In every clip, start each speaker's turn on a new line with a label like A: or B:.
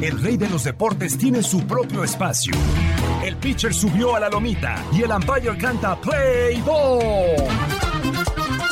A: El rey de los deportes tiene su propio espacio. El pitcher subió a la lomita y el umpire canta Play Ball.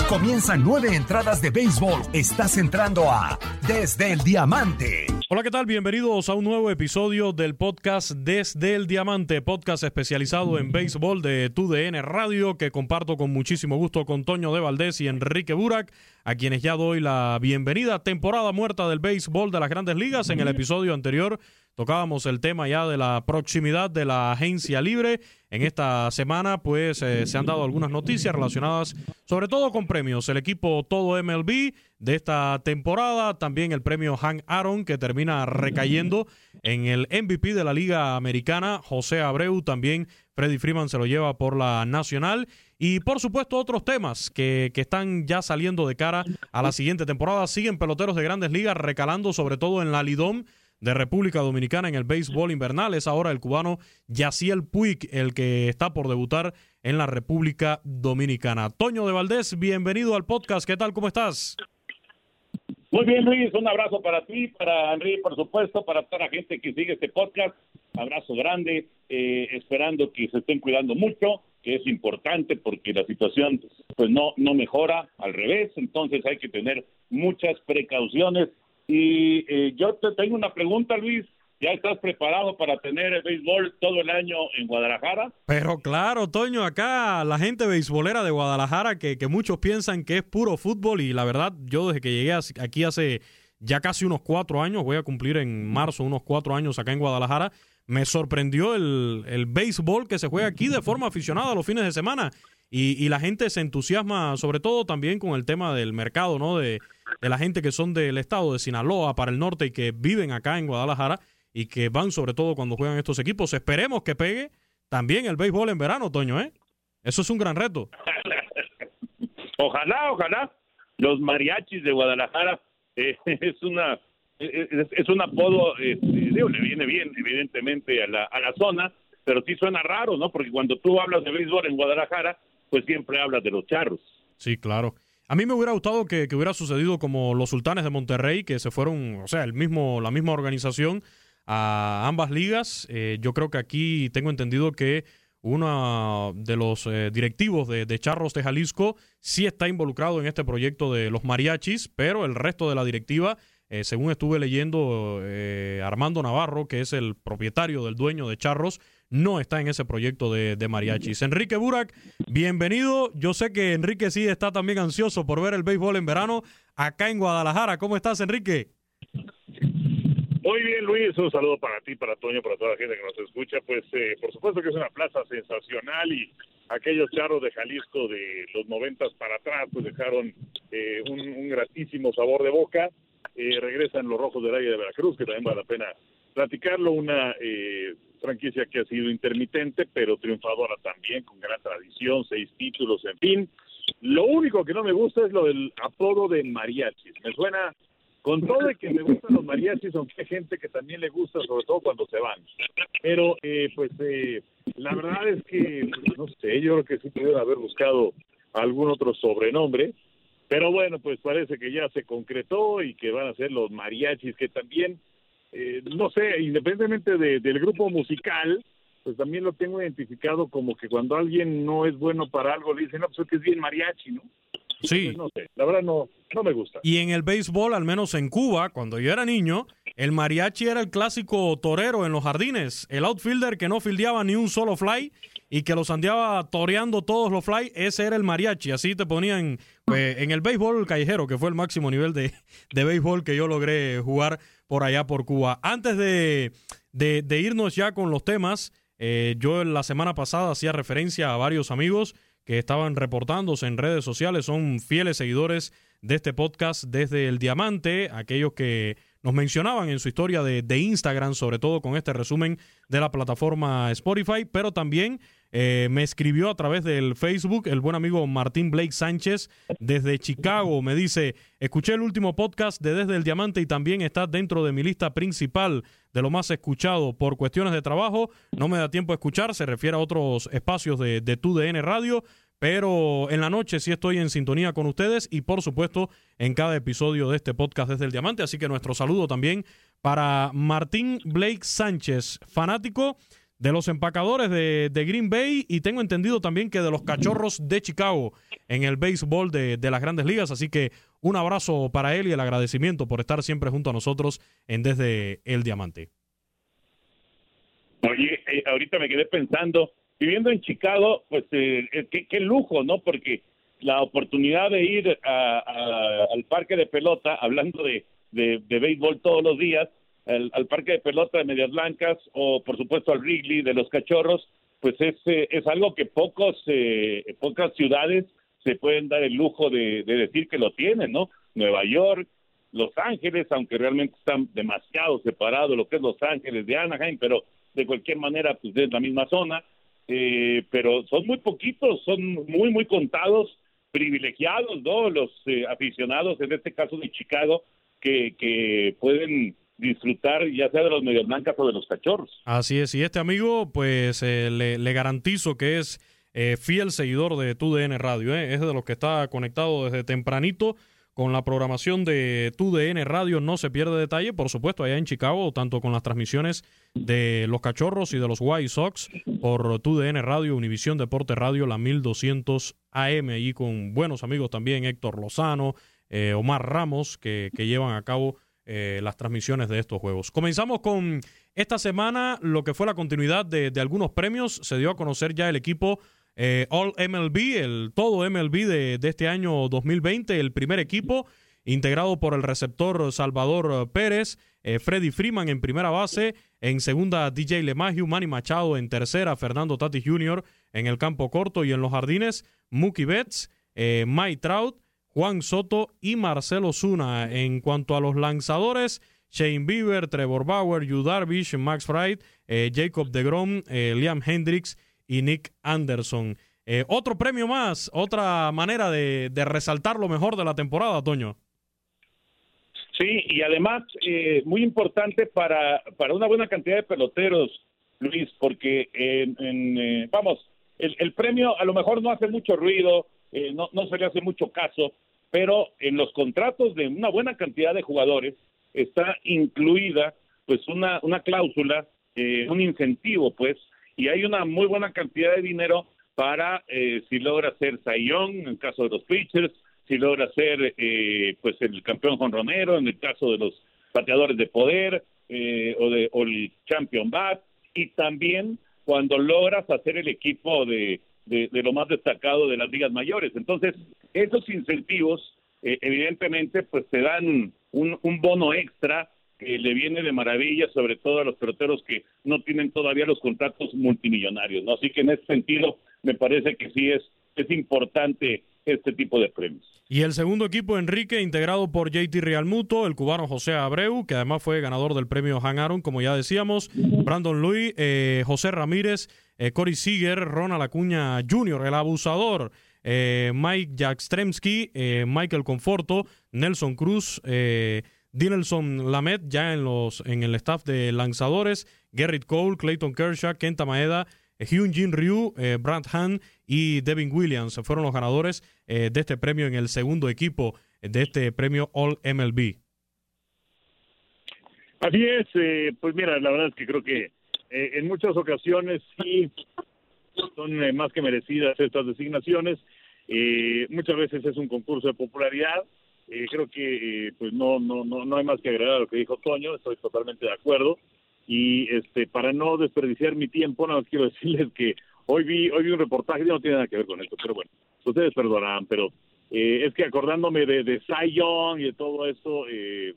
A: Comienzan nueve entradas de béisbol. Estás entrando a Desde el Diamante.
B: Hola, ¿qué tal? Bienvenidos a un nuevo episodio del podcast Desde el Diamante, podcast especializado en béisbol de TUDN Radio que comparto con muchísimo gusto con Toño de Valdés y Enrique Burak, a quienes ya doy la bienvenida. Temporada muerta del béisbol de las grandes ligas. En el episodio anterior tocábamos el tema ya de la proximidad de la agencia libre. En esta semana, pues eh, se han dado algunas noticias relacionadas sobre todo con premios. El equipo todo MLB de esta temporada, también el premio Hank Aaron que termina recayendo en el MVP de la Liga Americana, José Abreu, también Freddy Freeman se lo lleva por la Nacional y por supuesto otros temas que, que están ya saliendo de cara a la siguiente temporada. Siguen peloteros de grandes ligas recalando sobre todo en la Lidom de República Dominicana en el béisbol invernal. Es ahora el cubano Yaciel Puig el que está por debutar en la República Dominicana. Toño de Valdés, bienvenido al podcast. ¿Qué tal? ¿Cómo estás?
C: Muy bien, Luis. Un abrazo para ti, para Henry, por supuesto, para toda la gente que sigue este podcast. Abrazo grande, eh, esperando que se estén cuidando mucho, que es importante porque la situación pues no, no mejora, al revés. Entonces hay que tener muchas precauciones y eh, yo te tengo una pregunta, Luis. ¿Ya estás preparado para tener el béisbol todo el año en Guadalajara?
B: Pero claro, Toño, acá la gente beisbolera de Guadalajara, que, que muchos piensan que es puro fútbol, y la verdad, yo desde que llegué aquí hace ya casi unos cuatro años, voy a cumplir en marzo unos cuatro años acá en Guadalajara, me sorprendió el, el béisbol que se juega aquí de forma aficionada los fines de semana. Y, y la gente se entusiasma, sobre todo también con el tema del mercado, ¿no? De, de la gente que son del estado de Sinaloa para el norte y que viven acá en Guadalajara y que van sobre todo cuando juegan estos equipos. Esperemos que pegue también el béisbol en verano, Toño, ¿eh? Eso es un gran reto.
C: ojalá, ojalá. Los mariachis de Guadalajara eh, es una es, es un apodo, eh, digo, le viene bien, evidentemente, a la, a la zona, pero sí suena raro, ¿no? Porque cuando tú hablas de béisbol en Guadalajara, pues siempre hablas de los charros.
B: Sí, claro. A mí me hubiera gustado que, que, hubiera sucedido como los sultanes de Monterrey, que se fueron, o sea, el mismo, la misma organización a ambas ligas. Eh, yo creo que aquí tengo entendido que uno de los eh, directivos de, de, Charros de Jalisco sí está involucrado en este proyecto de los mariachis, pero el resto de la directiva, eh, según estuve leyendo, eh, Armando Navarro, que es el propietario del dueño de Charros, no está en ese proyecto de, de, mariachis. Enrique Burak, bienvenido. Yo sé que Enrique sí está también ansioso por ver el béisbol en verano, acá en Guadalajara. ¿Cómo estás, Enrique?
C: Muy bien, Luis. Un saludo para ti, para Toño, para toda la gente que nos escucha. Pues, eh, por supuesto que es una plaza sensacional y aquellos charros de Jalisco de los noventas para atrás, pues dejaron eh, un, gratísimo sabor de boca. Eh, regresan los Rojos del Aire de Veracruz, que también vale la pena platicarlo. Una eh, franquicia que ha sido intermitente, pero triunfadora también, con gran tradición, seis títulos, en fin. Lo único que no me gusta es lo del apodo de mariachis. Me suena con todo de que me gustan los mariachis, aunque hay gente que también le gusta, sobre todo cuando se van. Pero, eh, pues, eh, la verdad es que, no sé, yo creo que sí pudieron haber buscado algún otro sobrenombre. Pero bueno, pues parece que ya se concretó y que van a ser los mariachis, que también, eh, no sé, independientemente del grupo musical, pues también lo tengo identificado como que cuando alguien no es bueno para algo, le dicen, no, pues es que es bien mariachi, ¿no?
B: Sí.
C: no sé, la verdad no, no me gusta.
B: Y en el béisbol, al menos en Cuba, cuando yo era niño, el mariachi era el clásico torero en los jardines. El outfielder que no fildeaba ni un solo fly y que los andaba toreando todos los fly, ese era el mariachi. Así te ponían pues, en el béisbol callejero, que fue el máximo nivel de, de béisbol que yo logré jugar por allá por Cuba. Antes de, de, irnos ya con los temas, eh, yo la semana pasada hacía referencia a varios amigos que estaban reportándose en redes sociales, son fieles seguidores de este podcast desde el Diamante, aquellos que nos mencionaban en su historia de, de Instagram, sobre todo con este resumen de la plataforma Spotify, pero también eh, me escribió a través del Facebook el buen amigo Martín Blake Sánchez desde Chicago. Me dice, escuché el último podcast de Desde el Diamante y también está dentro de mi lista principal de lo más escuchado por cuestiones de trabajo. No me da tiempo a escuchar, se refiere a otros espacios de, de TUDN Radio, pero en la noche sí estoy en sintonía con ustedes y por supuesto en cada episodio de este podcast desde el Diamante. Así que nuestro saludo también para Martín Blake Sánchez, fanático de los empacadores de, Green Bay y tengo entendido también que de los cachorros de Chicago en el béisbol de, las grandes ligas. Así que un abrazo para él y el agradecimiento por estar siempre junto a nosotros en Desde el Diamante.
C: Oye, eh, ahorita me quedé pensando, viviendo en Chicago, pues eh, eh, qué, lujo, ¿no? Porque la oportunidad de ir al parque de pelota, hablando de, de béisbol todos los días, al, parque de pelota de Medias Blancas o por supuesto al Wrigley de los Cachorros, pues es, eh, es algo que pocos, eh, pocas ciudades se pueden dar el lujo de, decir que lo tienen, ¿no? Nueva York, Los Ángeles, aunque realmente están demasiado separados lo que es Los Ángeles de Anaheim, pero de cualquier manera pues es la misma zona, eh, pero son muy poquitos, son muy, muy contados, privilegiados, ¿no? Los aficionados, en este caso de Chicago, que, que pueden disfrutar ya sea de los medios blancas o de los cachorros.
B: Así es, y este amigo, pues eh, le, garantizo que es eh, fiel seguidor de TUDN Radio, ¿eh? es de los que está conectado desde tempranito con la programación de TUDN Radio, no se pierde detalle, por supuesto, allá en Chicago, tanto con las transmisiones de los cachorros y de los White Sox por TUDN Radio, Univisión Deporte Radio, la 1200 AM, y con buenos amigos también, Héctor Lozano, Omar Ramos, que, que llevan a cabo eh, las transmisiones de estos juegos. Comenzamos con esta semana lo que fue la continuidad de, algunos premios. Se dio a conocer ya el equipo eh, All MLB, el todo MLB de, este año 2020, el primer equipo integrado por el receptor Salvador Pérez, eh, Freddy Freeman en primera base, en segunda DJ LeMahieu, Manny Machado en tercera, Fernando Tati Jr. en el campo corto y en los jardines, Mookie Betts, Mike Trout, Juan Soto y Marcelo Zuna. En cuanto a los lanzadores, Shane Bieber, Trevor Bauer, Yu Darvish, Max Fried, eh, Jacob DeGrom, eh, Liam Hendricks y Nick Anderson. Eh, otro premio más, otra manera de, resaltar lo mejor de la temporada, Toño.
C: Sí, y además muy importante para, para una buena cantidad de peloteros, Luis, porque vamos, el, el, premio a lo mejor no hace mucho ruido, eh, no, no se le hace mucho caso, pero en los contratos de una buena cantidad de jugadores está incluida pues una, una cláusula, eh, un incentivo pues, y hay una muy buena cantidad de dinero para eh, si logra ser Sayón en el caso de los pitchers, si logra ser pues el campeón jonronero en el caso de los bateadores de poder o, de, o el champion bat, y también cuando logras hacer el equipo de de, lo más destacado de las ligas mayores. Entonces, esos incentivos
D: eh, evidentemente pues te dan un, un bono extra le viene de maravilla, sobre todo a los peloteros que no tienen todavía los contratos multimillonarios, ¿no? Así que en ese sentido me parece que sí es, es importante este tipo de premios.
B: Y el segundo equipo, Enrique, integrado por JT Realmuto, el cubano José Abreu, que además fue ganador del premio Han Aaron, como ya decíamos, Brandon Louis, eh, José Ramírez, eh, Cory Seager, Ronald Acuña Jr., el abusador, eh, Mike Jackstremski, eh, Michael Conforto, Nelson Cruz, eh, Dinelson Lamet, ya en, los, en el staff de lanzadores, Gerrit Cole, Clayton Kershaw, Kenta Maeda, eh, Hyun Jin Ryu, eh, Brad Han y Devin Williams fueron los ganadores eh, de este premio en el segundo equipo de este premio All MLB.
D: Así es, eh, pues mira, la verdad es que creo que eh, en muchas ocasiones sí son más que merecidas estas designaciones. Muchas veces es un concurso de popularidad. Eh, creo que eh, pues no, no, no, no hay más que agregar a lo que dijo Toño. Estoy totalmente de acuerdo. Y este, para no desperdiciar mi tiempo, nada más quiero decirles que hoy vi, hoy vi un reportaje, no tiene nada que ver con esto, pero bueno, ustedes perdonarán, pero eh, es que acordándome de, de Cy y de todo eso, eh,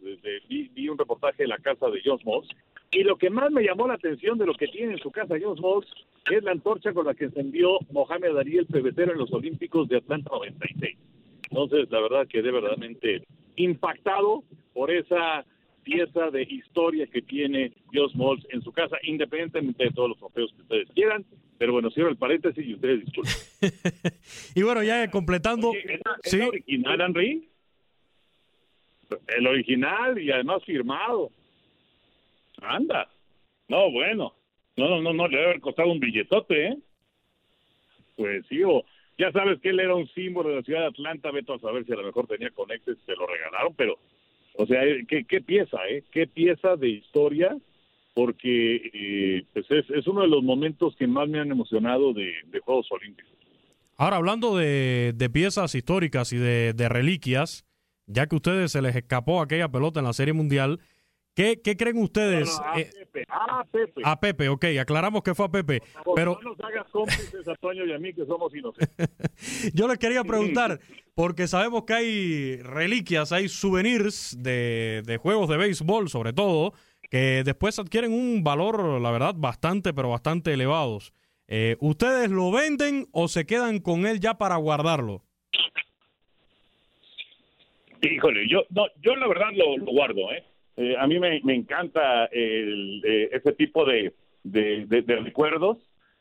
D: vi, vi un reportaje de la casa de John Moss, y lo que más me llamó la atención de lo que tiene en su casa John Moss es la antorcha con la que encendió Mohamed Ali el pebetero en los Olímpicos de Atlanta 96. Entonces, la verdad que de verdaderamente impactado por esa pieza de historia que tiene Josh Malls en su casa, independientemente de todos los trofeos que ustedes quieran. Pero bueno, cierro el paréntesis y ustedes disculpen.
B: Y bueno, ya completando.
D: Oye, ¿es, la- es
B: sí,
D: la original, Henry? El original y además firmado. Anda. No, bueno. No, no, no, no, le debe haber costado un billetote, ¿eh? Pues sí, o ya sabes que él era un símbolo de la ciudad de Atlanta, veto a saber si a lo mejor tenía conexes, se lo regalaron, pero, o sea, eh, qué, qué pieza, ¿eh? Qué pieza de historia, porque eh, pues es, es uno de los momentos que más me han emocionado de, Juegos Olímpicos.
B: Ahora, hablando de, de piezas históricas y de, de reliquias, ya que a ustedes se les escapó aquella pelota en la Serie Mundial, ¿qué, qué creen ustedes?
D: No, no, a
B: eh,
D: Pepe, a Pepe.
B: a Pepe, ok, aclaramos que fue a Pepe,
D: Por
B: pero
D: no nos hagas cómplices a Toño y a mí que somos inocentes.
B: yo les quería preguntar, porque sabemos que hay reliquias, hay souvenirs de, de juegos de béisbol, sobre todo, que después adquieren un valor, la verdad, bastante, pero bastante elevados. Eh, ¿Ustedes lo venden o se quedan con él ya para guardarlo?
D: Híjole, yo no, yo la verdad lo, lo guardo, ¿eh? Eh, a mí me, me encanta el, eh, ese tipo de, de, recuerdos.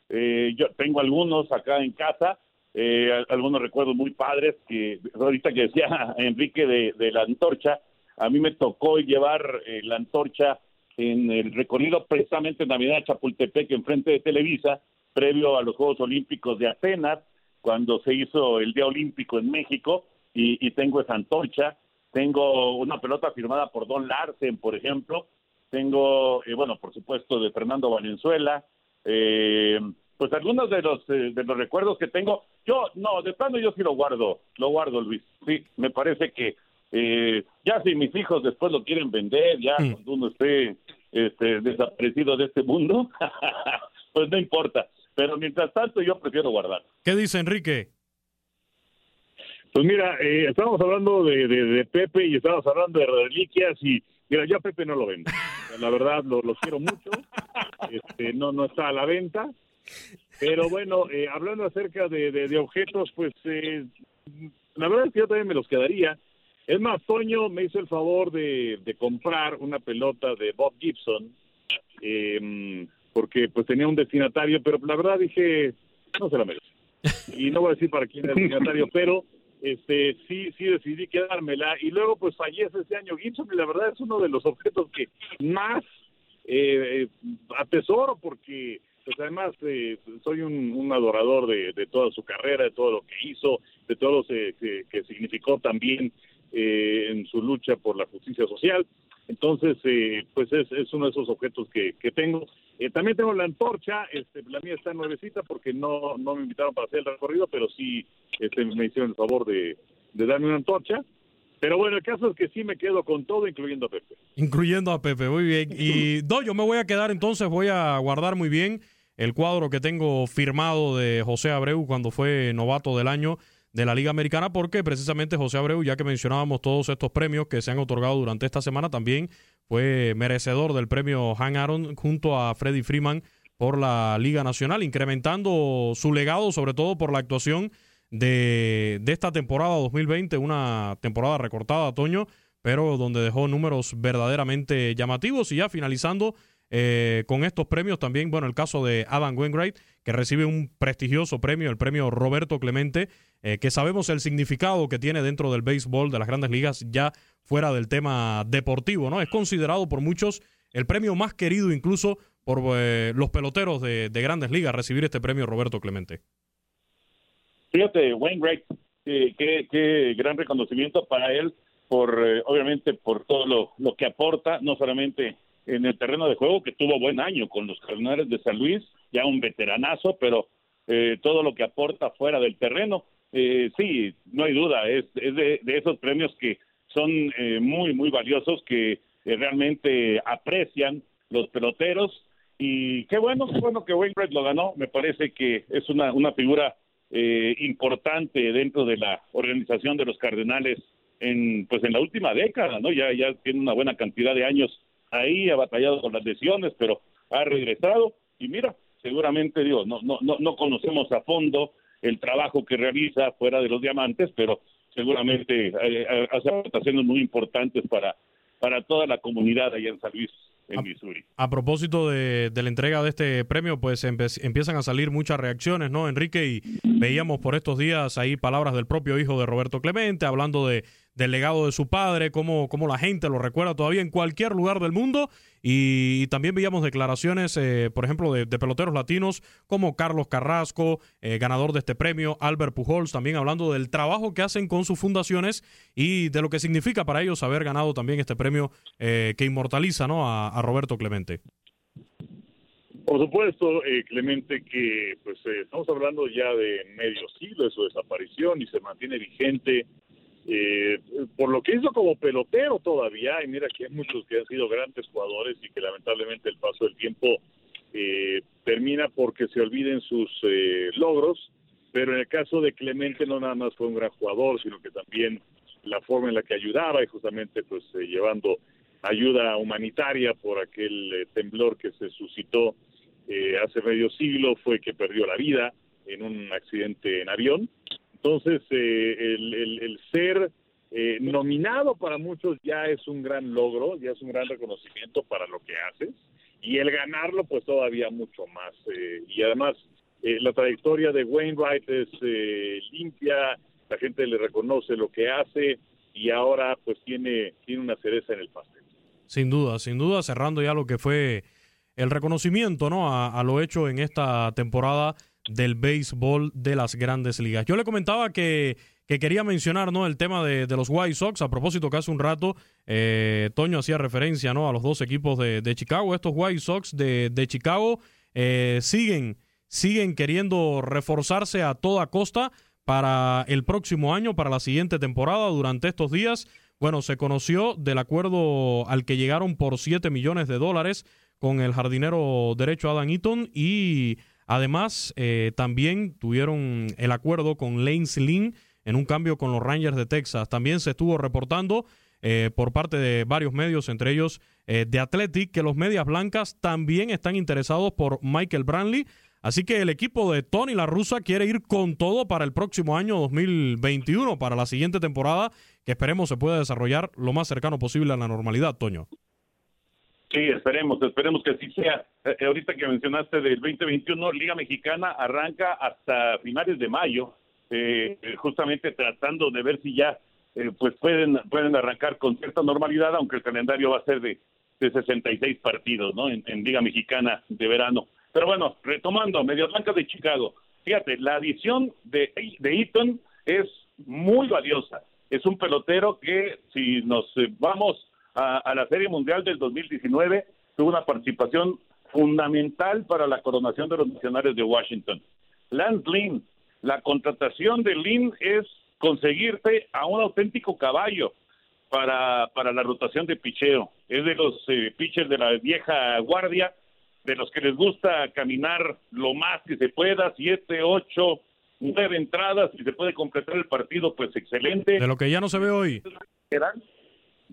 D: Eh, yo tengo algunos acá en casa, eh, al- algunos recuerdos muy padres que ahorita que decía Enrique de, la antorcha, a mí me tocó llevar eh, la antorcha en el recorrido precisamente en Navidad Chapultepec, enfrente de Televisa, previo a los Juegos Olímpicos de Atenas, cuando se hizo el Día Olímpico en México, y, y tengo esa antorcha. Tengo una pelota firmada por Don Larsen, por ejemplo. Tengo, eh, bueno, por supuesto, de Fernando Valenzuela. Eh, pues algunos de los eh, de los recuerdos que tengo. Yo, no, de plano yo sí lo guardo, lo guardo, Luis. Sí, me parece que eh, ya si mis hijos después lo quieren vender, ya
B: Mm.
D: cuando uno esté este, desaparecido de este mundo, pues no importa. Pero mientras tanto yo prefiero guardar.
B: ¿Qué dice Enrique?
D: Pues mira, eh, estábamos hablando de, de- Pepe y estábamos hablando de reliquias y mira, yo a Pepe no lo vendo. La verdad, lo, lo quiero mucho. Este, no, no está a la venta. Pero bueno, eh, hablando acerca de, de- objetos, pues eh, la verdad es que yo también me los quedaría. Es más, Toño me hizo el favor de, comprar una pelota de Bob Gibson eh, porque pues tenía un destinatario, pero la verdad dije, no se la merece y no voy a decir para quién es el destinatario, pero este sí sí decidí quedármela y luego pues fallece ese año Gibson y la verdad es uno de los objetos que más eh, atesoro porque pues además eh, soy un, adorador de, toda su carrera, de todo lo que hizo, de todo lo que significó también eh, en su lucha por la justicia social. Entonces, eh, pues es, es uno de esos objetos que, que tengo. Eh, también tengo la antorcha, este, la mía está nuevecita porque no, no me invitaron para hacer el recorrido, pero sí este, me hicieron el favor de, de darme una antorcha. Pero bueno, el caso es que sí me quedo con todo, incluyendo a Pepe.
B: Incluyendo a Pepe, muy bien. Y no, yo me voy a quedar entonces, voy a guardar muy bien el cuadro que tengo firmado de José Abreu cuando fue novato del año de la Liga Americana, porque precisamente José Abreu, ya que mencionábamos todos estos premios que se han otorgado durante esta semana, también fue merecedor del premio Han Aaron junto a Freddy Freeman por la Liga Nacional, incrementando su legado, sobre todo por la actuación de, de esta temporada 2020, una temporada recortada, Toño, pero donde dejó números verdaderamente llamativos. Y ya finalizando eh, con estos premios, también, bueno, el caso de Adam Wainwright, que recibe un prestigioso premio, el premio Roberto Clemente, eh, que sabemos el significado que tiene dentro del béisbol de las grandes ligas, ya fuera del tema deportivo, ¿no? Es considerado por muchos el premio más querido incluso por eh, los peloteros de, grandes ligas, recibir este premio Roberto Clemente.
C: Fíjate, Wainwright, qué, qué gran reconocimiento para él por eh, obviamente por todo lo, que aporta, no solamente en el terreno de juego, que tuvo buen año con los Cardenales de San Luis, ya un veteranazo, pero eh, todo lo que aporta fuera del terreno, eh, sí, no hay duda, es, es de, esos premios que son muy, muy valiosos, que realmente aprecian los peloteros, y qué bueno, qué bueno que Wainwright lo ganó, me parece que es una, una figura importante dentro de la organización de los Cardenales en pues en la última década, ¿no? Ya tiene una buena cantidad de años ahí, ha batallado con las lesiones, pero ha regresado y mira, seguramente digo, no no no no conocemos a fondo el trabajo que realiza fuera de los diamantes, pero seguramente hace aportaciones muy importantes para para toda la comunidad allá en San Luis en Missouri.
B: A propósito de, de, la entrega de este premio, pues empiezan a salir muchas reacciones, ¿no, Enrique? Y veíamos por estos días ahí palabras del propio hijo de Roberto Clemente hablando de del legado de su padre, cómo, cómo la gente lo recuerda todavía en cualquier lugar del mundo. Y, también veíamos declaraciones, eh, por ejemplo, de, peloteros latinos como Carlos Carrasco, eh, ganador de este premio, Albert Pujols, también hablando del trabajo que hacen con sus fundaciones y de lo que significa para ellos haber ganado también este premio eh, que inmortaliza ¿no? a, Roberto Clemente.
D: Por supuesto, Clemente, que pues estamos hablando ya de medio siglo de su desaparición y se mantiene vigente eh, por lo que hizo como pelotero todavía, y mira que hay muchos que han sido grandes jugadores y que lamentablemente el paso del tiempo eh, termina porque se olviden sus eh, logros, pero en el caso de Clemente no nada más fue un gran jugador, sino que también la forma en la que ayudaba y justamente pues eh, llevando ayuda humanitaria por aquel temblor que se suscitó hace medio siglo fue que perdió la vida en un accidente en avión entonces, eh, el, ser eh, nominado para muchos ya es un gran logro, ya es un gran reconocimiento para lo que haces, y el ganarlo, pues todavía mucho más. Eh, y además, la trayectoria de Wainwright es limpia, la gente le reconoce lo que hace, y ahora, pues tiene, tiene una cereza en el pastel.
B: Sin duda, sin duda, cerrando ya lo que fue el reconocimiento ¿no? a lo hecho en esta temporada del béisbol de las grandes ligas. Yo le comentaba que, que quería mencionar ¿no? el tema de, los White Sox, a propósito que hace un rato eh, Toño hacía referencia ¿no? a los dos equipos de, Chicago. Estos White Sox de, Chicago eh, siguen, siguen queriendo reforzarse a toda costa para el próximo año, para la siguiente temporada. Durante estos días, bueno, se conoció del acuerdo al que llegaron por 7 millones de dólares con el jardinero derecho Adam Eaton y Además, eh, también tuvieron el acuerdo con Lane Lynn en un cambio con los Rangers de Texas. También se estuvo reportando eh, por parte de varios medios, entre ellos eh, de Athletic, que los Medias Blancas también están interesados por Michael Brantley. Así que el equipo de Tony La Russa quiere ir con todo para el próximo año 2021, para la siguiente temporada, que esperemos se pueda desarrollar lo más cercano posible a la normalidad, Toño.
C: Sí, esperemos, esperemos que así sea. Eh, eh, ahorita que mencionaste del 2021, Liga Mexicana arranca hasta finales de mayo, eh, justamente tratando de ver si ya pues pueden pueden arrancar con cierta normalidad, aunque el calendario va a ser de, de 66 partidos, ¿no? En, Liga Mexicana de verano. Pero bueno, retomando, Medias Blancas de Chicago. Fíjate, la adición de, de Eaton es muy valiosa. Es un pelotero que, si nos vamos a, la Serie Mundial del 2019, tuvo una participación fundamental para la coronación de los nacionales de Washington. Lance Lynn, la contratación de Lynn es conseguirte a un auténtico caballo para, para la rotación de picheo. Es de los eh, pitchers de la vieja guardia, de los que les gusta caminar lo más que se pueda, siete, ocho, nueve entradas y se puede completar el partido, pues excelente.
B: De lo que ya no se ve hoy.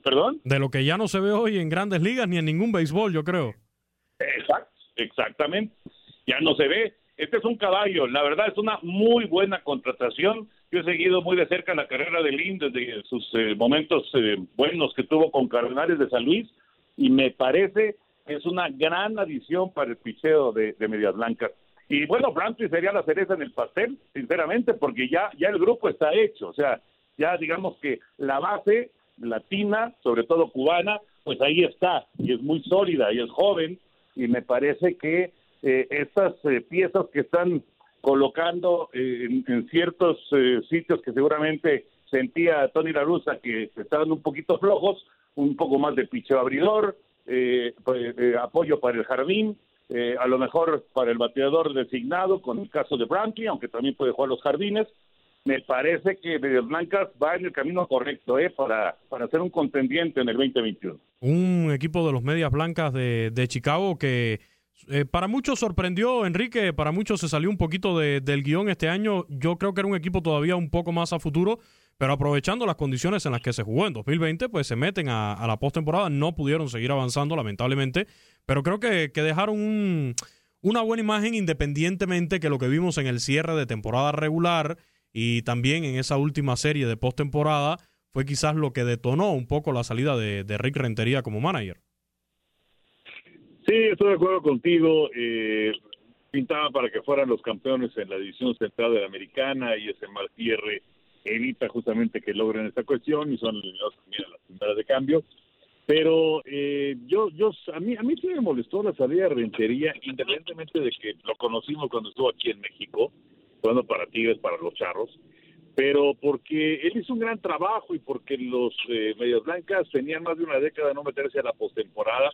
C: ¿Perdón?
B: De lo que ya no se ve hoy en grandes ligas ni en ningún béisbol, yo creo.
C: Exacto, exactamente. Ya no se ve. Este es un caballo, la verdad es una muy buena contratación. Yo he seguido muy de cerca la carrera de Lynn desde sus eh, momentos eh, buenos que tuvo con Cardenales de San Luis y me parece que es una gran adición para el picheo de, de Medias Blancas. Y bueno, Brantley sería la cereza en el pastel, sinceramente, porque ya, ya el grupo está hecho. O sea, ya digamos que la base latina, sobre todo cubana, pues ahí está, y es muy sólida, y es joven, y me parece que eh, estas eh, piezas que están colocando eh, en, ciertos eh, sitios que seguramente sentía Tony La Russa que estaban un poquito flojos, un poco más de picheo abridor, pues, apoyo para el jardín, a lo mejor para el bateador designado, con el caso de Brantley, aunque también puede jugar los jardines, me parece que Medias Blancas va en el camino correcto ¿eh? para, para ser un contendiente en el 2021.
B: Un equipo de los Medias Blancas de, de Chicago que eh, para muchos sorprendió, Enrique, para muchos se salió un poquito de, del guion este año. Yo creo que era un equipo todavía un poco más a futuro, pero aprovechando las condiciones en las que se jugó en 2020, pues se meten a, la postemporada. No pudieron seguir avanzando, lamentablemente, pero creo que, que dejaron un, una buena imagen independientemente que lo que vimos en el cierre de temporada regular y también en esa última serie de postemporada fue quizás lo que detonó un poco la salida de, Rick Rentería como manager.
D: Sí, estoy de acuerdo contigo. Eh, pintaba para que fueran los campeones en la división central de la americana y ese mal cierre evita justamente que logren esta cuestión y son eliminados también a las primeras de cambio. Pero eh, yo, yo, a mí, a mí sí me molestó la salida de Rentería, independientemente de que lo conocimos cuando estuvo aquí en México jugando para Tigres, para los Charros, pero porque él hizo un gran trabajo y porque los eh, Medias Blancas tenían más de una década de no meterse a la postemporada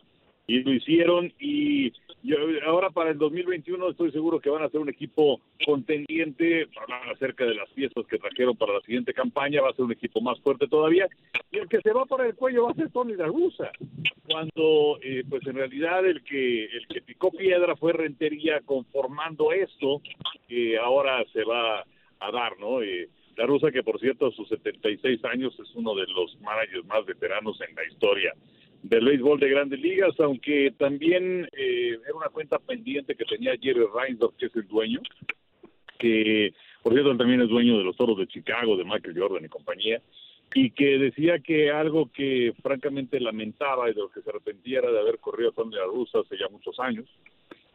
D: y lo hicieron y yo, ahora para el 2021 estoy seguro que van a ser un equipo contendiente, hablar acerca de las piezas que trajeron para la siguiente campaña, va a ser un equipo más fuerte todavía y el que se va para el cuello va a ser Tony La cuando eh, pues en realidad el que el que picó piedra fue Rentería conformando esto que ahora se va a dar, ¿no? Eh, la Rusa, que por cierto a sus 76 años es uno de los managers más veteranos en la historia del béisbol de grandes ligas, aunque también eh, era una cuenta pendiente que tenía Jerry Reinsdorf, que es el dueño, que por cierto también es dueño de los Toros de Chicago, de Michael Jordan y compañía, y que decía que algo que francamente lamentaba y de lo que se arrepentía era de haber corrido a la Rusa hace ya muchos años.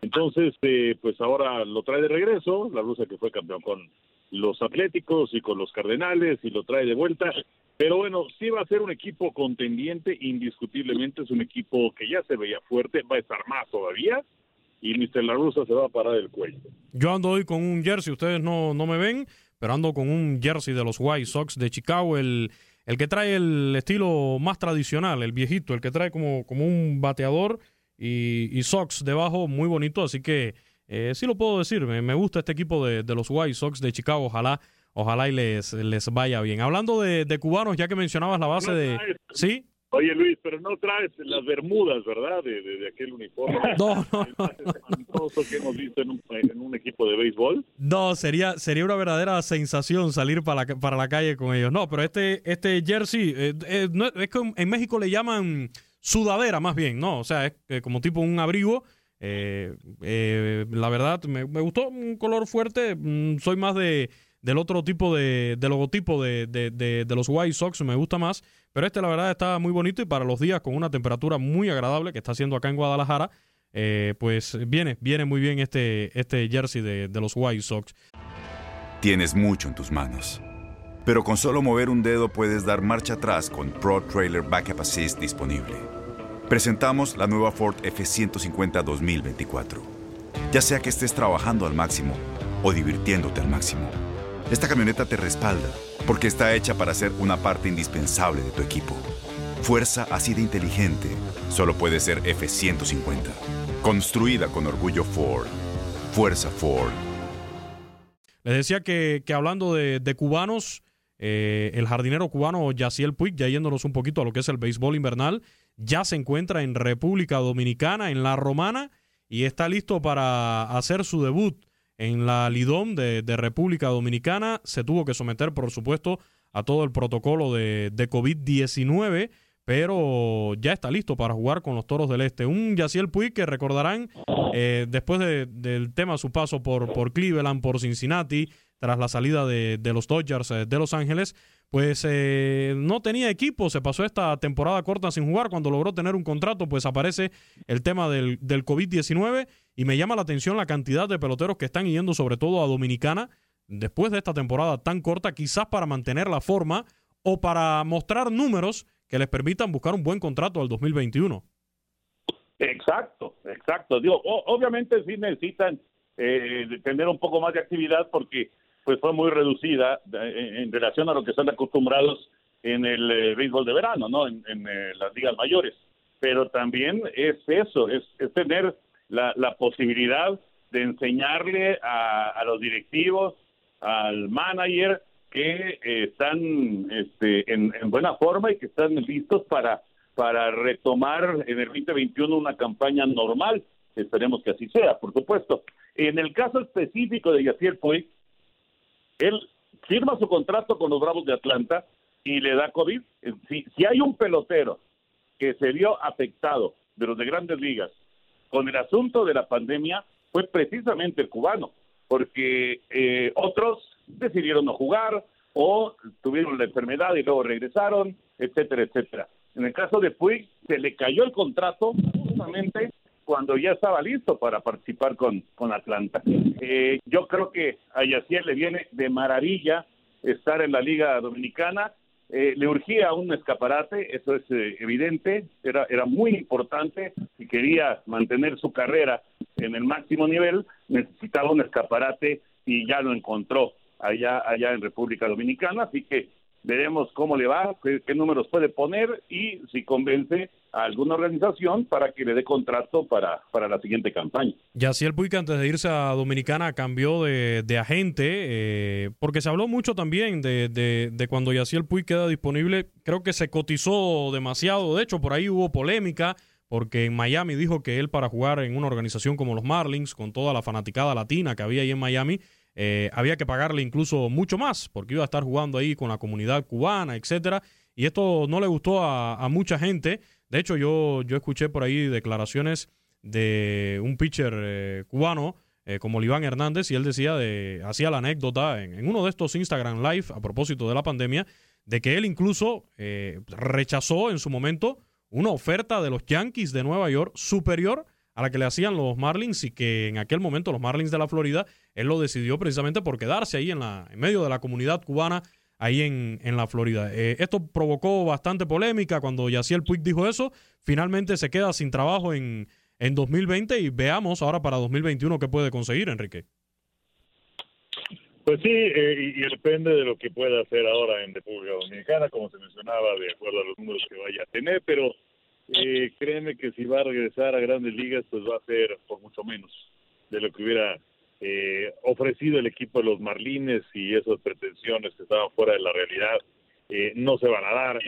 D: Entonces, eh, pues ahora lo trae de regreso, la Rusa que fue campeón con los Atléticos y con los Cardenales y lo trae de vuelta. Pero bueno, sí va a ser un equipo contendiente, indiscutiblemente es un equipo que ya se veía fuerte, va a estar más todavía y Mr. La se va a parar el cuello.
B: Yo ando hoy con un jersey, ustedes no, no me ven, pero ando con un jersey de los White Sox de Chicago, el, el que trae el estilo más tradicional, el viejito, el que trae como, como un bateador y, y Sox debajo, muy bonito, así que eh, sí lo puedo decir, me, me gusta este equipo de, de, los White Sox de Chicago, ojalá, ojalá y les, les vaya bien. Hablando de, de cubanos, ya que mencionabas la base de... ¿Sí?
D: Oye Luis, pero no traes las bermudas, ¿verdad? De, de, aquel uniforme. No, no, no. que hemos visto en un, en un, equipo de béisbol.
B: No, sería, sería una verdadera sensación salir para la, para la calle con ellos. No, pero este, este jersey, eh, eh, no, es que en México le llaman sudadera más bien, ¿no? O sea, es eh, como tipo un abrigo eh, eh, la verdad, me, gustó un color fuerte. Mm, soy más de del otro tipo de, logotipo de, de, los White Sox, me gusta más. Pero este, la verdad, está muy bonito y para los días con una temperatura muy agradable que está haciendo acá en Guadalajara, eh, pues viene, viene muy bien este, este jersey de, de los White Sox.
E: Tienes mucho en tus manos. Pero con solo mover un dedo puedes dar marcha atrás con Pro Trailer Backup Assist disponible. Presentamos la nueva Ford F150 2024. Ya sea que estés trabajando al máximo o divirtiéndote al máximo, esta camioneta te respalda porque está hecha para ser una parte indispensable de tu equipo. Fuerza así de inteligente solo puede ser F150. Construida con orgullo Ford. Fuerza Ford.
B: Les decía que, hablando de, de cubanos, eh, el jardinero cubano Yaciel Puig, ya yéndonos un poquito a lo que es el béisbol invernal, ya se encuentra en República Dominicana, en La Romana, y está listo para hacer su debut en la Lidom de, República Dominicana. Se tuvo que someter, por supuesto, a todo el protocolo de, de COVID-19 pero ya está listo para jugar con los Toros del Este. Un Yaciel Puig que recordarán eh, después de, del tema su paso por, Cleveland, por Cincinnati, tras la salida de, los Dodgers eh, de Los Ángeles, pues eh, no tenía equipo, se pasó esta temporada corta sin jugar, cuando logró tener un contrato, pues aparece el tema del, del COVID-19 y me llama la atención la cantidad de peloteros que están yendo sobre todo a Dominicana después de esta temporada tan corta, quizás para mantener la forma o para mostrar números que les permitan buscar un buen contrato al 2021.
C: Exacto, exacto. Digo, obviamente sí necesitan eh, tener un poco más de actividad porque pues fue muy reducida eh, en, relación a lo que están acostumbrados en el eh, béisbol de verano, ¿no? En, las ligas mayores. Pero también es eso, es, tener la, posibilidad de enseñarle a los directivos, al manager, que eh, están este, en, buena forma y que están listos para, para retomar en el 2021 una campaña normal. Esperemos que así sea, por supuesto. En el caso específico de Yacier Puig, él firma su contrato con los Bravos de Atlanta y le da COVID. Si, si hay un pelotero que se vio afectado de los de grandes ligas con el asunto de la pandemia, fue precisamente el cubano, porque eh, otros decidieron no jugar o tuvieron la enfermedad y luego regresaron, etcétera, etcétera. En el caso de Puig, se le cayó el contrato justamente cuando ya estaba listo para participar con, con Atlanta. Eh, yo creo que a Yacier le viene de maravilla estar en la Liga Dominicana. Eh, le urgía un escaparate, eso es eh, evidente, era, era muy importante. Si quería mantener su carrera en el máximo nivel, necesitaba un escaparate y ya lo encontró allá, allá en República Dominicana, así que veremos cómo le va, qué, números puede poner y si convence a alguna organización para que le dé contrato para, para la siguiente campaña.
B: Yaciel Puig antes de irse a Dominicana cambió de, de agente, eh, porque se habló mucho también de, de, de cuando Yaciel Puig queda disponible, creo que se cotizó demasiado, de hecho por ahí hubo polémica, porque en Miami dijo que él para jugar en una organización como los Marlins, con toda la fanaticada latina que había ahí en Miami, eh, había que pagarle incluso mucho más porque iba a estar jugando ahí con la comunidad cubana, etcétera. Y esto no le gustó a, mucha gente. De hecho, yo, yo escuché por ahí declaraciones de un pitcher eh, cubano eh, como Liván Hernández y él decía de hacía la anécdota en, uno de estos Instagram Live a propósito de la pandemia de que él incluso rechazó en su momento una oferta de los Yankees de Nueva York superior a la que le hacían los Marlins y que en aquel momento los Marlins de la Florida, él lo decidió precisamente por quedarse ahí en, la, en medio de la comunidad cubana ahí en, en la Florida. Eh, esto provocó bastante polémica cuando Yaciel Puig dijo eso. Finalmente se queda sin trabajo en, en 2020 y veamos ahora para 2021 qué puede conseguir, Enrique.
D: Pues sí, eh, y, depende de lo que pueda hacer ahora en República Dominicana, como se mencionaba, de acuerdo a los números que vaya a tener, pero eh, créeme que si va a regresar a grandes ligas, pues va a ser por mucho menos de lo que hubiera eh, ofrecido el equipo de los Marlines y esas pretensiones que estaban fuera de la realidad eh, no se van a dar.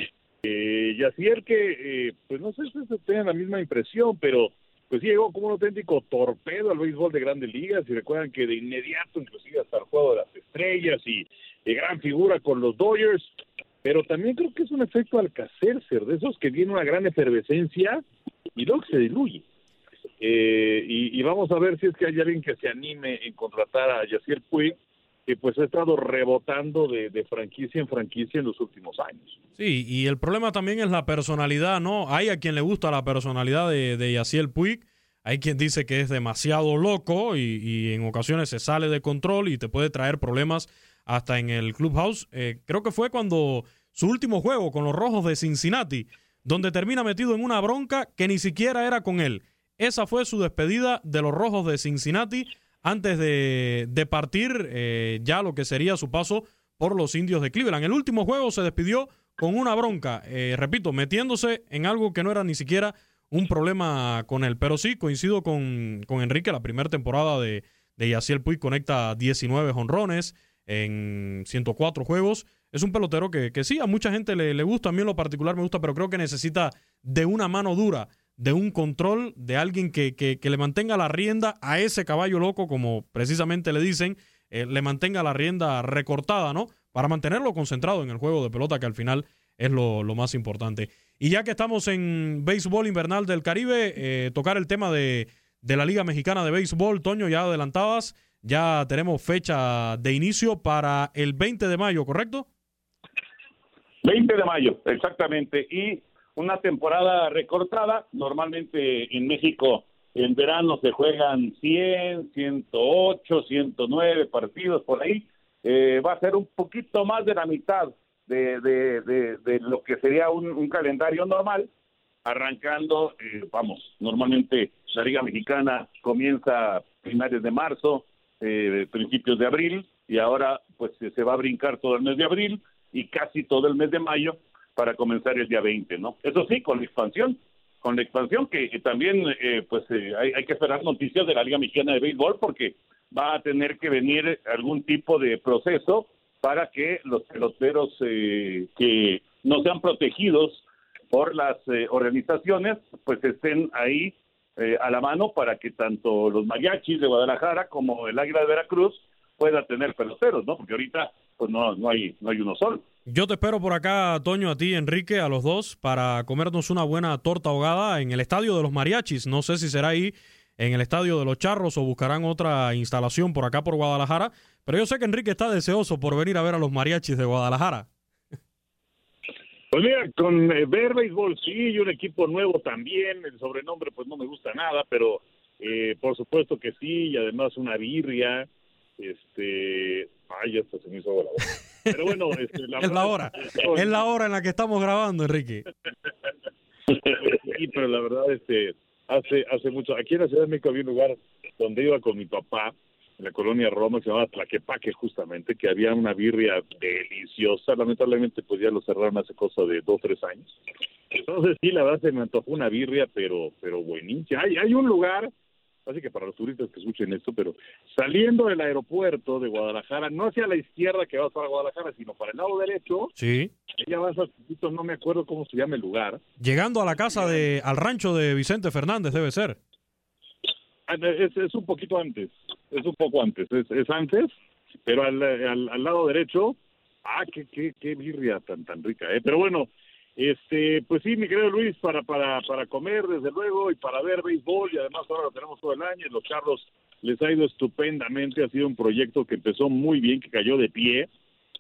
D: Eh, y así el que, eh, pues no sé si se tengan la misma impresión, pero pues llegó como un auténtico torpedo al béisbol de grandes ligas y recuerdan que de inmediato inclusive hasta el juego de las estrellas y gran figura con los Dodgers, pero también creo que es un efecto Alcacercer, de esos que viene una gran efervescencia y luego se diluye. Eh, y, vamos a ver si es que hay alguien que se anime en contratar a Yacier Puig, que pues ha estado rebotando de, franquicia en franquicia en los últimos años.
B: Sí, y el problema también es la personalidad, ¿no? Hay a quien le gusta la personalidad de, de Yaciel Puig, hay quien dice que es demasiado loco y, y, en ocasiones se sale de control y te puede traer problemas hasta en el clubhouse. Eh, creo que fue cuando su último juego con los Rojos de Cincinnati, donde termina metido en una bronca que ni siquiera era con él. Esa fue su despedida de los Rojos de Cincinnati antes de, partir eh, ya lo que sería su paso por los indios de Cleveland. El último juego se despidió con una bronca, eh, repito, metiéndose en algo que no era ni siquiera un problema con él. Pero sí, coincido con, con Enrique, la primera temporada de, de Yaciel Puig conecta 19 honrones, en 104 juegos. Es un pelotero que, que sí, a mucha gente le, le, gusta, a mí en lo particular me gusta, pero creo que necesita de una mano dura de un control, de alguien que, que, le mantenga la rienda a ese caballo loco, como precisamente le dicen, eh, le mantenga la rienda recortada, ¿no? Para mantenerlo concentrado en el juego de pelota, que al final es lo, más importante. Y ya que estamos en béisbol invernal del Caribe, eh, tocar el tema de, de la Liga Mexicana de Béisbol, Toño, ya adelantabas, ya tenemos fecha de inicio para el 20 de mayo, ¿correcto?
C: 20 de mayo, exactamente. Y una temporada recortada. Normalmente en México en verano se juegan 100, 108, 109 partidos por ahí. Eh, va a ser un poquito más de la mitad de, de, lo que sería un, calendario normal, arrancando, eh, vamos, normalmente la Liga Mexicana comienza finales de marzo, eh, principios de abril, y ahora pues se va a brincar todo el mes de abril y casi todo el mes de mayo para comenzar el día 20, ¿no? Eso sí, con la expansión, con la expansión que también, eh, pues eh, hay, que esperar noticias de la Liga Mexicana de Béisbol porque va a tener que venir algún tipo de proceso para que los peloteros eh, que no sean protegidos por las organizaciones, pues estén ahí a la mano para que tanto los mariachis de Guadalajara como el Águila de Veracruz puedan tener peloteros, ¿no? Porque ahorita pues no, no hay, no hay uno solo.
B: Yo te espero por acá, Toño, a ti, Enrique, a los dos, para comernos una buena torta ahogada en el estadio de los mariachis. No sé si será ahí en el estadio de los charros o buscarán otra instalación por acá por Guadalajara, pero yo sé que Enrique está deseoso por venir a ver a los mariachis de Guadalajara.
D: Pues mira, con eh, ver béisbol sí, y un equipo nuevo también, el sobrenombre pues no me gusta nada, pero eh, por supuesto que sí, y además una birria, este, ay, ya se me hizo la pero bueno, este,
B: la es la hora. Es la hora en la que estamos grabando, Enrique.
D: sí, pero la verdad, este, hace, hace mucho. Aquí en la Ciudad de México había un lugar donde iba con mi papá, en la colonia Roma, se llamaba Tlaquepaque, justamente, que había una birria deliciosa. Lamentablemente, pues ya lo cerraron hace cosa de dos, tres años. Entonces, sí, la verdad se me antojó una birria, pero, pero buenísima. Hay, hay un lugar así que para los turistas que escuchen esto, pero saliendo del aeropuerto de Guadalajara, no hacia la izquierda que vas para Guadalajara, sino para el lado derecho.
B: Sí.
D: Ya vas a, no me acuerdo cómo se llama el lugar.
B: Llegando a la casa de, al rancho de Vicente Fernández debe ser.
D: Ah, es, un poquito antes, es un poco antes, es, antes, pero al, al, lado derecho, ah, qué, qué, qué birria tan, tan rica, ¿eh? Pero bueno, este, pues sí, mi querido Luis, para, para, para comer, desde luego, y para ver béisbol, y además ahora lo tenemos todo el año, y los charros les ha ido estupendamente, ha sido un proyecto que empezó muy bien, que cayó de pie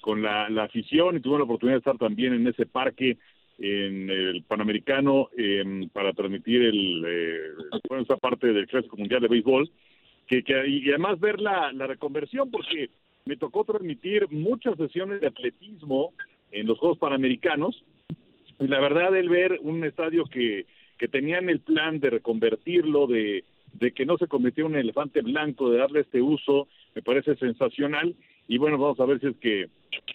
D: con la, la afición, y tuve la oportunidad de estar también en ese parque en el Panamericano em, para transmitir el, eh, esa parte del Clásico Mundial de Béisbol, que, que, y además ver la, la reconversión, porque me tocó transmitir muchas sesiones de atletismo en los Juegos Panamericanos, y la verdad, el ver un estadio que, que tenían el plan de reconvertirlo, de, de que no se convirtiera en un elefante blanco, de darle este uso, me parece sensacional. Y bueno, vamos a ver si es que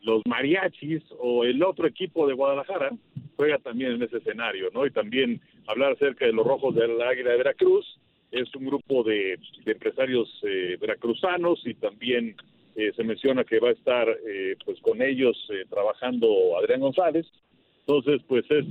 D: los mariachis o el otro equipo de Guadalajara juega también en ese escenario, ¿no? Y también hablar acerca de los rojos del Águila de Veracruz. Es un grupo de, empresarios eh, veracruzanos y también eh, se menciona que va a estar eh, pues con ellos trabajando Adrián González entonces, pues es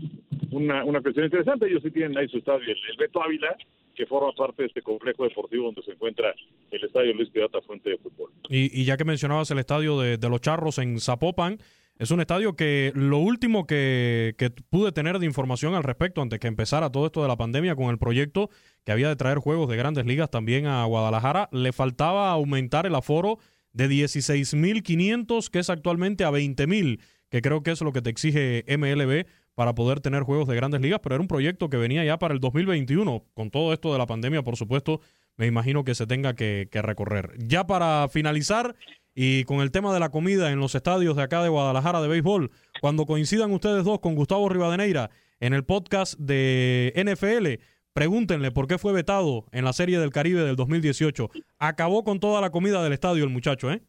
D: una, una cuestión interesante. Ellos sí tienen ahí su estadio, el, Beto Ávila, que forma parte de este complejo deportivo donde se encuentra el estadio Luis Pirata Fuente de Fútbol.
B: Y, ya que mencionabas el estadio de, los Charros en Zapopan, es un estadio que lo último que, que, pude tener de información al respecto antes que empezara todo esto de la pandemia con el proyecto que había de traer juegos de grandes ligas también a Guadalajara, le faltaba aumentar el aforo de 16.500, que es actualmente a 20.000 que creo que es lo que te exige MLB para poder tener juegos de grandes ligas, pero era un proyecto que venía ya para el 2021. Con todo esto de la pandemia, por supuesto, me imagino que se tenga que, recorrer. Ya para finalizar, y con el tema de la comida en los estadios de acá de Guadalajara de béisbol, cuando coincidan ustedes dos con Gustavo Rivadeneira en el podcast de NFL, pregúntenle por qué fue vetado en la Serie del Caribe del 2018. Acabó con toda la comida del estadio el muchacho, ¿eh?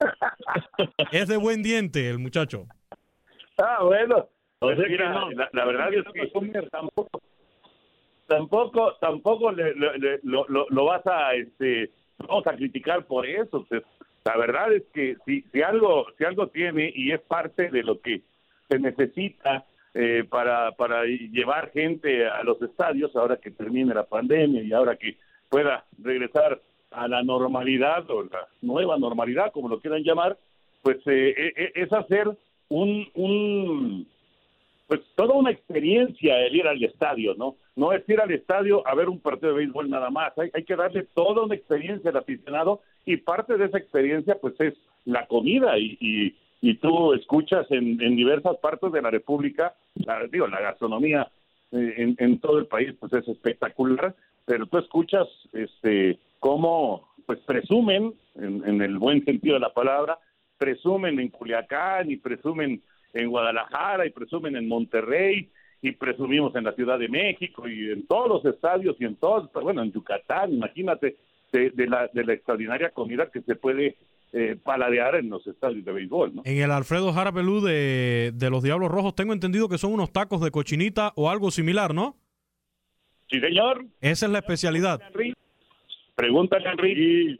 B: es de buen diente el muchacho.
C: Ah, bueno. La, verdad es que tampoco, tampoco, tampoco le, lo, lo, vas a, este, vamos a criticar por eso. La verdad es que si, si algo, si algo tiene y es parte de lo que se necesita eh, para, para llevar gente a los estadios ahora que termine la pandemia y ahora que pueda regresar a la normalidad o la nueva normalidad, como lo quieran llamar, pues eh, eh, eh, es hacer un, un, pues toda una experiencia el ir al estadio, ¿no? No es ir al estadio a ver un partido de béisbol nada más, hay, hay que darle toda una experiencia al aficionado y parte de esa experiencia pues es la comida y, y, y tú escuchas en, en, diversas partes de la República, la, digo, la gastronomía en, en todo el país pues es espectacular, pero tú escuchas este cómo pues presumen, en, en, el buen sentido de la palabra, presumen en Culiacán y presumen en Guadalajara y presumen en Monterrey y presumimos en la Ciudad de México y en todos los estadios y en todos, bueno, en Yucatán, imagínate, de, de la, de la extraordinaria comida que se puede eh, paladear en los estadios de béisbol. ¿no?
B: En el Alfredo Jarapelú de, de los Diablos Rojos tengo entendido que son unos tacos de cochinita o algo similar, ¿no?
C: Sí, señor.
B: Esa es la especialidad.
C: Pregúntale a Enrique.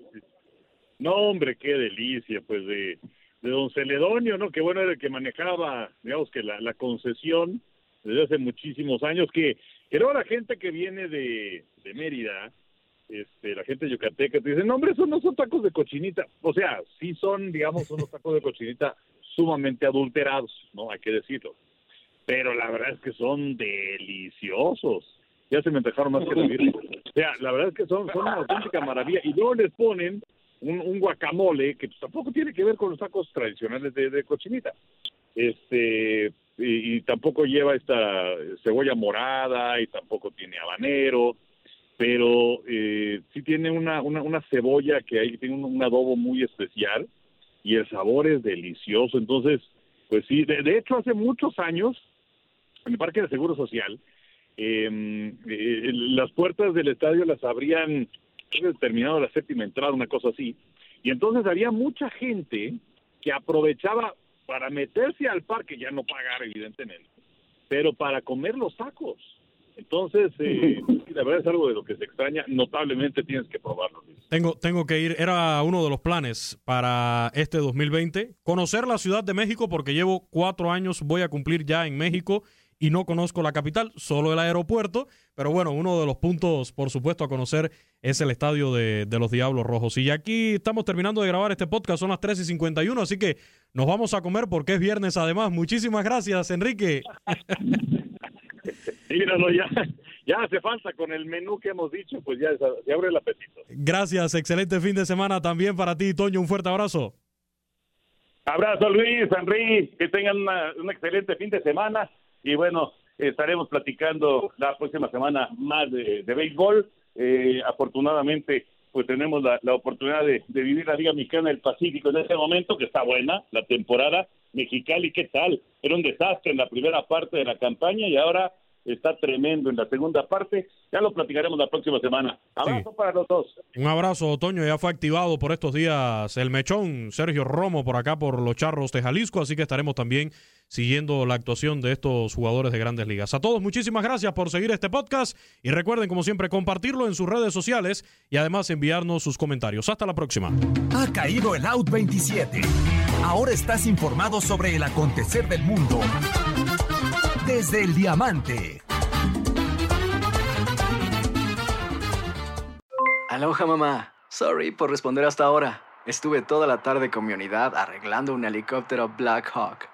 D: No, hombre, qué delicia, pues de, de don Celedonio, ¿no? Que bueno era el que manejaba, digamos que la, concesión desde hace muchísimos años, que, que la gente que viene de, de Mérida, este, la gente yucateca, te dice, no, hombre, esos no son tacos de cochinita. O sea, sí son, digamos, unos tacos de cochinita sumamente adulterados, ¿no? Hay que decirlo. Pero la verdad es que son deliciosos. Ya se me dejaron más que la O sea, la verdad es que son una auténtica maravilla. Y luego les ponen un, guacamole que pues, tampoco tiene que ver con los tacos tradicionales de, cochinita. Este, y, tampoco lleva esta cebolla morada y tampoco tiene habanero, pero eh, sí tiene una, una, una cebolla que ahí tiene un, un, adobo muy especial y el sabor es delicioso. Entonces, pues sí, de, de hecho hace muchos años, en el Parque de Seguro Social, eh, eh, las puertas del estadio las abrían terminado la séptima entrada, una cosa así. Y entonces había mucha gente que aprovechaba para meterse al parque, ya no pagar evidentemente, pero para comer los tacos. Entonces, eh, la verdad es algo de lo que se extraña, notablemente tienes que probarlo.
B: Tengo, tengo que ir, era uno de los planes para este 2020, conocer la Ciudad de México porque llevo cuatro años, voy a cumplir ya en México y no conozco la capital, solo el aeropuerto, pero bueno, uno de los puntos, por supuesto, a conocer es el estadio de, de, los Diablos Rojos. Y aquí estamos terminando de grabar este podcast, son las 3 y 51, así que nos vamos a comer porque es viernes además. Muchísimas gracias, Enrique.
D: Míralo, ya, ya hace falta con el menú que hemos dicho, pues ya se abre el apetito.
B: Gracias, excelente fin de semana también para ti, Toño, un fuerte abrazo.
C: Abrazo Luis, Enrique, que tengan una, un excelente fin de semana y bueno, estaremos platicando la próxima semana más de, de béisbol. Eh, afortunadamente, pues tenemos la, la oportunidad de, de, vivir la Liga Mexicana del Pacífico en este momento, que está buena, la temporada. Mexicali, ¿qué tal? Era un desastre en la primera parte de la campaña y ahora está tremendo en la segunda parte. Ya lo platicaremos la próxima semana. Abrazo sí. para los dos.
B: Un abrazo, Otoño. Ya fue activado por estos días el mechón Sergio Romo por acá por los Charros de Jalisco, así que estaremos también siguiendo la actuación de estos jugadores de grandes ligas. A todos, muchísimas gracias por seguir este podcast y recuerden, como siempre, compartirlo en sus redes sociales y además enviarnos sus comentarios. Hasta la próxima.
A: Ha caído el Out 27. Ahora estás informado sobre el acontecer del mundo desde el diamante.
F: Aloha mamá. Sorry por responder hasta ahora. Estuve toda la tarde con mi unidad arreglando un helicóptero Black Hawk.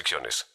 G: restricciones.